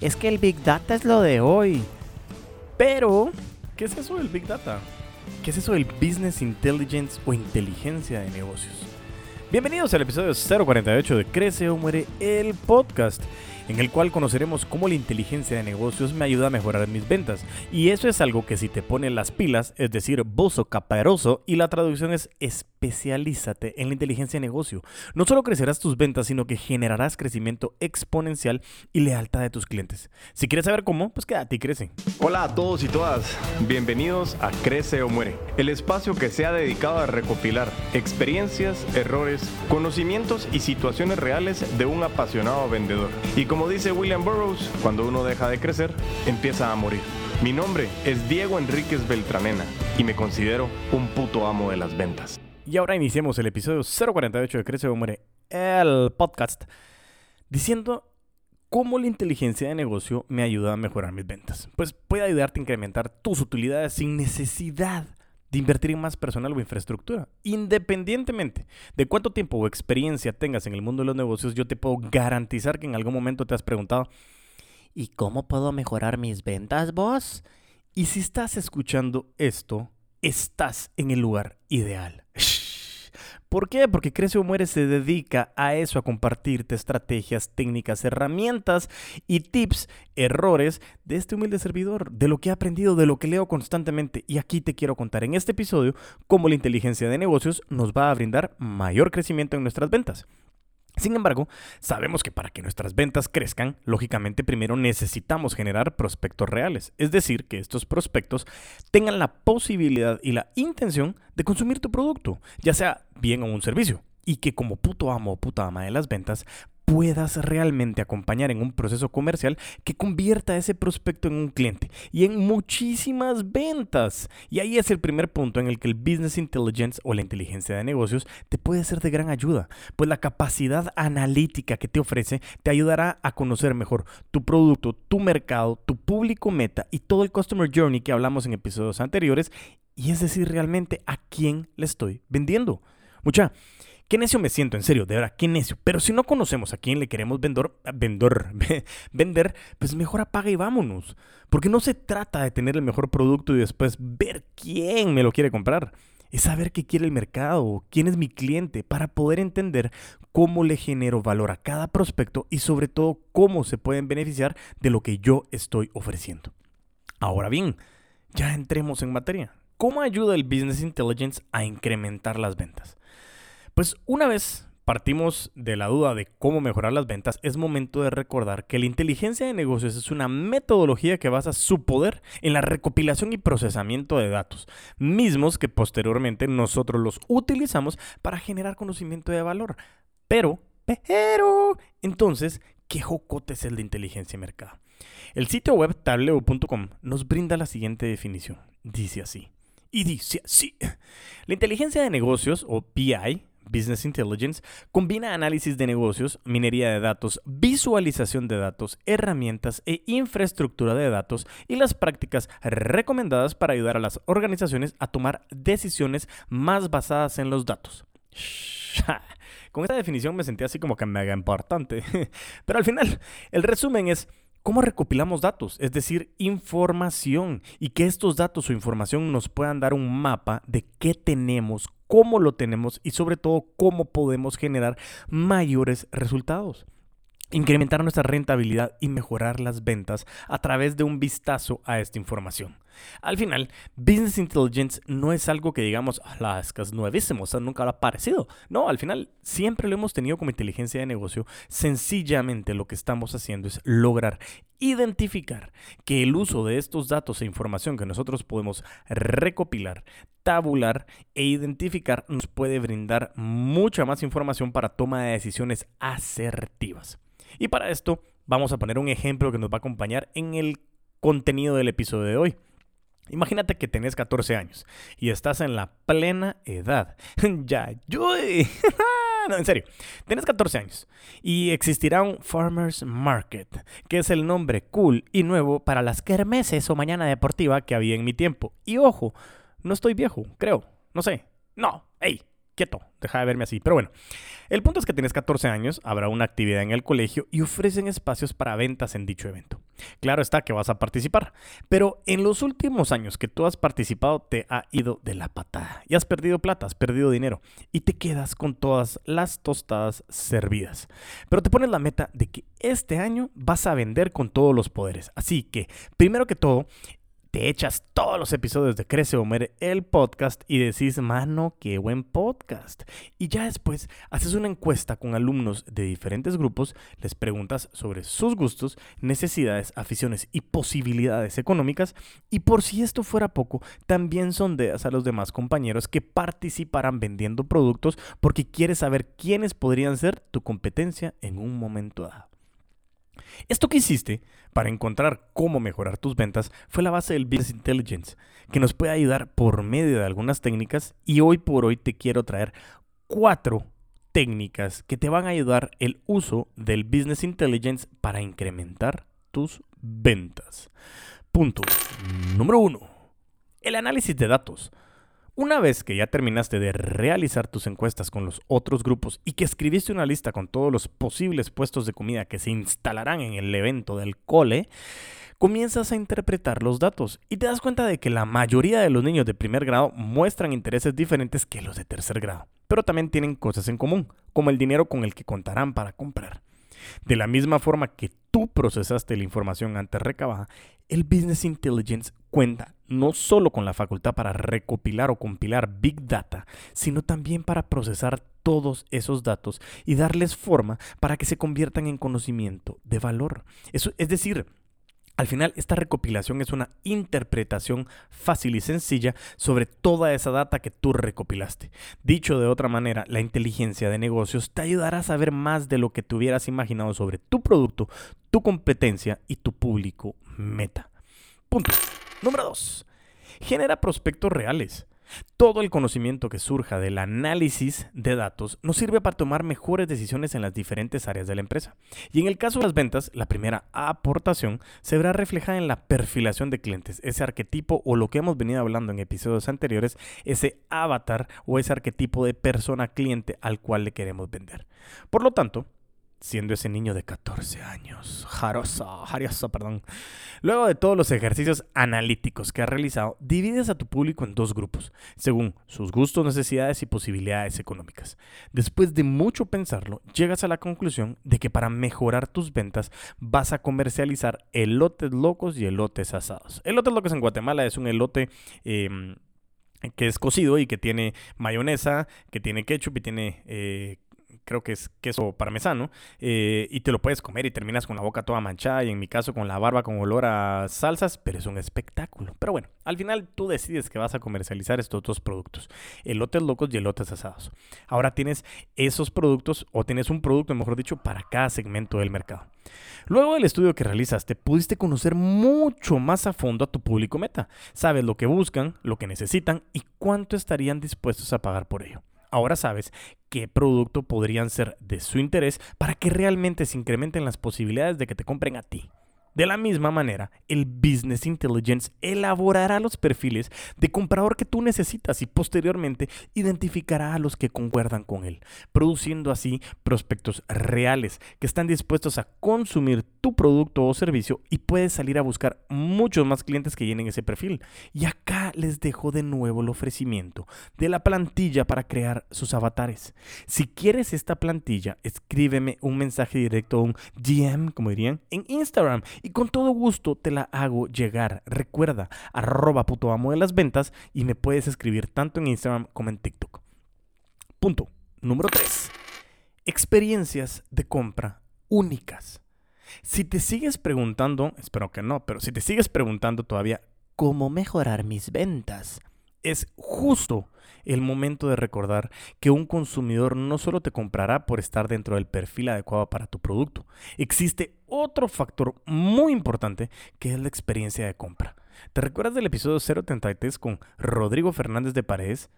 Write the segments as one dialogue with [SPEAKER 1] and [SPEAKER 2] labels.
[SPEAKER 1] es que el Big Data es lo de hoy. Pero, ¿qué es eso del Big Data? ¿Qué es eso del Business Intelligence o inteligencia de negocios? Bienvenidos al episodio 048 de Crece o Muere, el podcast en el cual conoceremos cómo la inteligencia de negocios me ayuda a mejorar mis ventas. Y eso es algo que si te ponen las pilas, es decir, bozo caparoso, y la traducción es especialízate en la inteligencia de negocio. No solo crecerás tus ventas, sino que generarás crecimiento exponencial y lealtad de tus clientes. Si quieres saber cómo, pues quédate y crece.
[SPEAKER 2] Hola a todos y todas, bienvenidos a Crece o Muere, el espacio que se ha dedicado a recopilar experiencias, errores, conocimientos y situaciones reales de un apasionado vendedor. Y como dice William Burroughs, cuando uno deja de crecer, empieza a morir. Mi nombre es Diego Enríquez Beltranena y me considero un puto amo de las ventas.
[SPEAKER 1] Y ahora iniciemos el episodio 048 de Crece o Muere, el podcast, diciendo cómo la inteligencia de negocio me ayuda a mejorar mis ventas. Pues puede ayudarte a incrementar tus utilidades sin necesidad de invertir en más personal o infraestructura. Independientemente de cuánto tiempo o experiencia tengas en el mundo de los negocios, yo te puedo garantizar que en algún momento te has preguntado, ¿y cómo puedo mejorar mis ventas, vos? Y si estás escuchando esto, estás en el lugar ideal. ¿Por qué? Porque Crece o Muere se dedica a eso, a compartirte estrategias, técnicas, herramientas y tips, errores de este humilde servidor, de lo que he aprendido, de lo que leo constantemente. Y aquí te quiero contar en este episodio cómo la inteligencia de negocios nos va a brindar mayor crecimiento en nuestras ventas. Sin embargo, sabemos que para que nuestras ventas crezcan, lógicamente primero necesitamos generar prospectos reales, es decir, que estos prospectos tengan la posibilidad y la intención de consumir tu producto, ya sea bien o un servicio, y que como puto amo o puta ama de las ventas puedas realmente acompañar en un proceso comercial que convierta a ese prospecto en un cliente y en muchísimas ventas. Y ahí es el primer punto en el que el Business Intelligence o la inteligencia de negocios te puede ser de gran ayuda, pues la capacidad analítica que te ofrece te ayudará a conocer mejor tu producto, tu mercado, tu público meta y todo el Customer Journey que hablamos en episodios anteriores, y es decir, realmente a quién le estoy vendiendo. Mucha, Qué necio me siento, en serio, de verdad, qué necio. Pero si no conocemos a quién le queremos vender, vender, vender, pues mejor apaga y vámonos. Porque no se trata de tener el mejor producto y después ver quién me lo quiere comprar. Es saber qué quiere el mercado, quién es mi cliente, para poder entender cómo le genero valor a cada prospecto y sobre todo cómo se pueden beneficiar de lo que yo estoy ofreciendo. Ahora bien, ya entremos en materia. ¿Cómo ayuda el Business Intelligence a incrementar las ventas? Pues una vez partimos de la duda de cómo mejorar las ventas, es momento de recordar que la inteligencia de negocios es una metodología que basa su poder en la recopilación y procesamiento de datos, mismos que posteriormente nosotros los utilizamos para generar conocimiento de valor. Pero, pero, entonces, ¿qué jocote es el de inteligencia de mercado? El sitio web tableo.com nos brinda la siguiente definición. Dice así. Y dice así. La inteligencia de negocios, o PI, Business Intelligence, combina análisis de negocios, minería de datos, visualización de datos, herramientas e infraestructura de datos y las prácticas recomendadas para ayudar a las organizaciones a tomar decisiones más basadas en los datos. Con esta definición me sentí así como que mega importante. Pero al final, el resumen es ¿Cómo recopilamos datos? Es decir, información y que estos datos o información nos puedan dar un mapa de qué tenemos, cómo lo tenemos y sobre todo cómo podemos generar mayores resultados incrementar nuestra rentabilidad y mejorar las ventas a través de un vistazo a esta información. Al final, Business Intelligence no es algo que digamos, la es que es nuevísimo, o nunca ha aparecido. No, al final siempre lo hemos tenido como inteligencia de negocio. Sencillamente lo que estamos haciendo es lograr identificar que el uso de estos datos e información que nosotros podemos recopilar, tabular e identificar nos puede brindar mucha más información para toma de decisiones asertivas. Y para esto vamos a poner un ejemplo que nos va a acompañar en el contenido del episodio de hoy. Imagínate que tenés 14 años y estás en la plena edad. ya, yo... no, en serio. Tienes 14 años y existirá un Farmers Market, que es el nombre cool y nuevo para las kermeses o mañana deportiva que había en mi tiempo. Y ojo, no estoy viejo, creo. No sé. No, hey, quieto, deja de verme así. Pero bueno, el punto es que tienes 14 años, habrá una actividad en el colegio y ofrecen espacios para ventas en dicho evento. Claro está que vas a participar, pero en los últimos años que tú has participado te ha ido de la patada y has perdido plata, has perdido dinero y te quedas con todas las tostadas servidas. Pero te pones la meta de que este año vas a vender con todos los poderes. Así que, primero que todo, te echas todos los episodios de Crece o Muere el podcast y decís, mano, qué buen podcast. Y ya después haces una encuesta con alumnos de diferentes grupos, les preguntas sobre sus gustos, necesidades, aficiones y posibilidades económicas. Y por si esto fuera poco, también sondeas a los demás compañeros que participarán vendiendo productos porque quieres saber quiénes podrían ser tu competencia en un momento dado. Esto que hiciste para encontrar cómo mejorar tus ventas fue la base del Business Intelligence, que nos puede ayudar por medio de algunas técnicas y hoy por hoy te quiero traer cuatro técnicas que te van a ayudar el uso del Business Intelligence para incrementar tus ventas. Punto número uno. El análisis de datos. Una vez que ya terminaste de realizar tus encuestas con los otros grupos y que escribiste una lista con todos los posibles puestos de comida que se instalarán en el evento del cole, comienzas a interpretar los datos y te das cuenta de que la mayoría de los niños de primer grado muestran intereses diferentes que los de tercer grado, pero también tienen cosas en común, como el dinero con el que contarán para comprar. De la misma forma que tú procesaste la información antes recabada, el Business Intelligence cuenta no solo con la facultad para recopilar o compilar Big Data, sino también para procesar todos esos datos y darles forma para que se conviertan en conocimiento de valor. Eso, es decir, al final, esta recopilación es una interpretación fácil y sencilla sobre toda esa data que tú recopilaste. Dicho de otra manera, la inteligencia de negocios te ayudará a saber más de lo que te hubieras imaginado sobre tu producto, tu competencia y tu público meta. Punto. Número 2. Genera prospectos reales. Todo el conocimiento que surja del análisis de datos nos sirve para tomar mejores decisiones en las diferentes áreas de la empresa. Y en el caso de las ventas, la primera aportación se verá reflejada en la perfilación de clientes, ese arquetipo o lo que hemos venido hablando en episodios anteriores, ese avatar o ese arquetipo de persona cliente al cual le queremos vender. Por lo tanto, siendo ese niño de 14 años. Jarosa, jariosa, perdón. Luego de todos los ejercicios analíticos que has realizado, divides a tu público en dos grupos, según sus gustos, necesidades y posibilidades económicas. Después de mucho pensarlo, llegas a la conclusión de que para mejorar tus ventas vas a comercializar elotes locos y elotes asados. Elotes locos en Guatemala es un elote... Em, que es cocido y que tiene mayonesa, que tiene ketchup y tiene eh, creo que es queso parmesano, eh, y te lo puedes comer y terminas con la boca toda manchada y en mi caso con la barba con olor a salsas, pero es un espectáculo. Pero bueno, al final tú decides que vas a comercializar estos dos productos, elotes locos y elotes asados. Ahora tienes esos productos o tienes un producto, mejor dicho, para cada segmento del mercado. Luego del estudio que realizaste, pudiste conocer mucho más a fondo a tu público meta. Sabes lo que buscan, lo que necesitan y cuánto estarían dispuestos a pagar por ello. Ahora sabes qué producto podrían ser de su interés para que realmente se incrementen las posibilidades de que te compren a ti. De la misma manera, el Business Intelligence elaborará los perfiles de comprador que tú necesitas y posteriormente identificará a los que concuerdan con él, produciendo así prospectos reales que están dispuestos a consumir tu producto o servicio y puedes salir a buscar muchos más clientes que llenen ese perfil. Y acá les dejo de nuevo el ofrecimiento de la plantilla para crear sus avatares. Si quieres esta plantilla, escríbeme un mensaje directo a un DM, como dirían, en Instagram con todo gusto te la hago llegar. Recuerda, arroba puto amo de las ventas y me puedes escribir tanto en Instagram como en TikTok. Punto. Número 3. Experiencias de compra únicas. Si te sigues preguntando, espero que no, pero si te sigues preguntando todavía cómo mejorar mis ventas, es justo el momento de recordar que un consumidor no solo te comprará por estar dentro del perfil adecuado para tu producto, existe otro factor muy importante que es la experiencia de compra. ¿Te recuerdas del episodio 033 con Rodrigo Fernández de Paredes?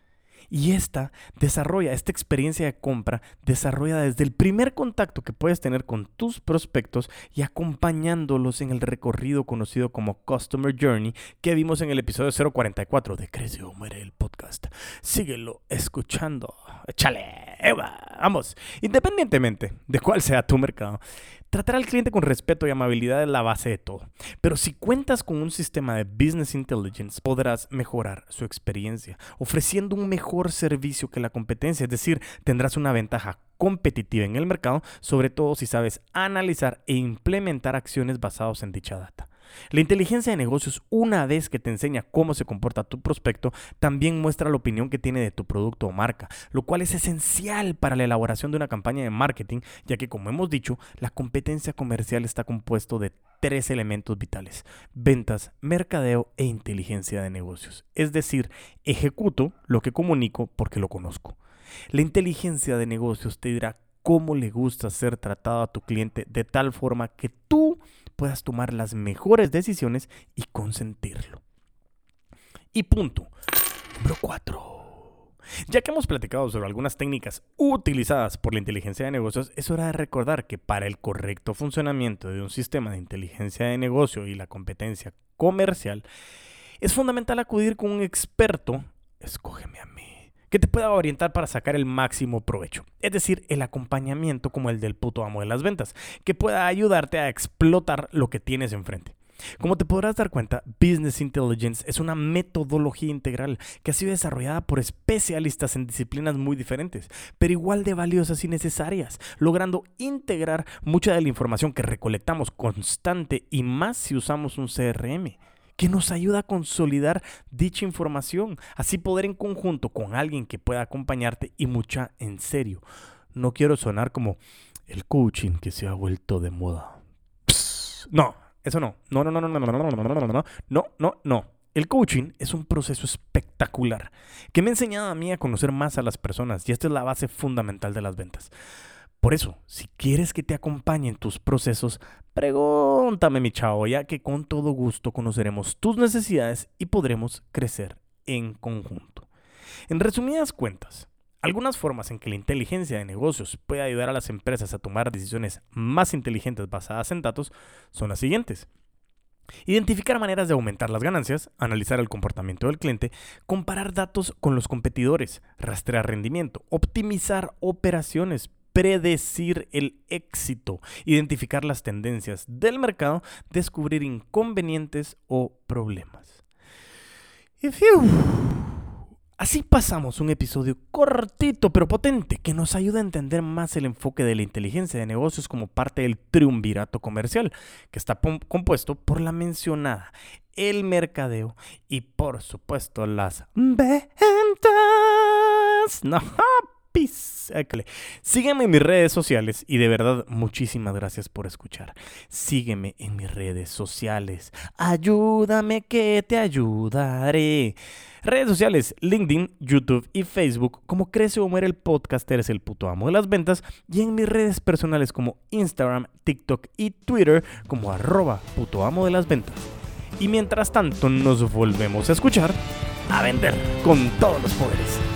[SPEAKER 1] Y esta desarrolla, esta experiencia de compra, desarrolla desde el primer contacto que puedes tener con tus prospectos y acompañándolos en el recorrido conocido como Customer Journey que vimos en el episodio 044 de Crece o Muere el podcast. Síguelo escuchando. Échale, vamos. Independientemente de cuál sea tu mercado, Tratar al cliente con respeto y amabilidad es la base de todo. Pero si cuentas con un sistema de Business Intelligence, podrás mejorar su experiencia, ofreciendo un mejor servicio que la competencia, es decir, tendrás una ventaja competitiva en el mercado, sobre todo si sabes analizar e implementar acciones basadas en dicha data. La inteligencia de negocios, una vez que te enseña cómo se comporta tu prospecto, también muestra la opinión que tiene de tu producto o marca, lo cual es esencial para la elaboración de una campaña de marketing, ya que como hemos dicho, la competencia comercial está compuesto de tres elementos vitales, ventas, mercadeo e inteligencia de negocios. Es decir, ejecuto lo que comunico porque lo conozco. La inteligencia de negocios te dirá cómo le gusta ser tratado a tu cliente de tal forma que tú puedas tomar las mejores decisiones y consentirlo. Y punto. Número 4. Ya que hemos platicado sobre algunas técnicas utilizadas por la inteligencia de negocios, es hora de recordar que para el correcto funcionamiento de un sistema de inteligencia de negocio y la competencia comercial, es fundamental acudir con un experto, escógeme a que te pueda orientar para sacar el máximo provecho. Es decir, el acompañamiento como el del puto amo de las ventas, que pueda ayudarte a explotar lo que tienes enfrente. Como te podrás dar cuenta, Business Intelligence es una metodología integral que ha sido desarrollada por especialistas en disciplinas muy diferentes, pero igual de valiosas y necesarias, logrando integrar mucha de la información que recolectamos constante y más si usamos un CRM que nos ayuda a consolidar dicha información, así poder en conjunto con alguien que pueda acompañarte y mucha en serio. No quiero sonar como el coaching que se ha vuelto de moda. no, eso no. No, no, no, no, no, no, no, no, no, no, no, no, no. El coaching es un proceso espectacular que me ha enseñado a mí a conocer más a las personas y esta es la base fundamental de las ventas. Por eso, si quieres que te acompañe en tus procesos, pregúntame mi chavo, ya que con todo gusto conoceremos tus necesidades y podremos crecer en conjunto. En resumidas cuentas, algunas formas en que la inteligencia de negocios puede ayudar a las empresas a tomar decisiones más inteligentes basadas en datos son las siguientes. Identificar maneras de aumentar las ganancias, analizar el comportamiento del cliente, comparar datos con los competidores, rastrear rendimiento, optimizar operaciones, predecir el éxito, identificar las tendencias del mercado, descubrir inconvenientes o problemas. Así pasamos un episodio cortito pero potente que nos ayuda a entender más el enfoque de la inteligencia de negocios como parte del triunvirato comercial, que está compuesto por la mencionada, el mercadeo y por supuesto las ventas. No, Sígueme en mis redes sociales y de verdad muchísimas gracias por escuchar. Sígueme en mis redes sociales. Ayúdame que te ayudaré. Redes sociales, LinkedIn, YouTube y Facebook, como Crece o Muere el podcast, eres el puto amo de las ventas. Y en mis redes personales como Instagram, TikTok y Twitter como arroba puto amo de las ventas. Y mientras tanto nos volvemos a escuchar, a vender con todos los poderes.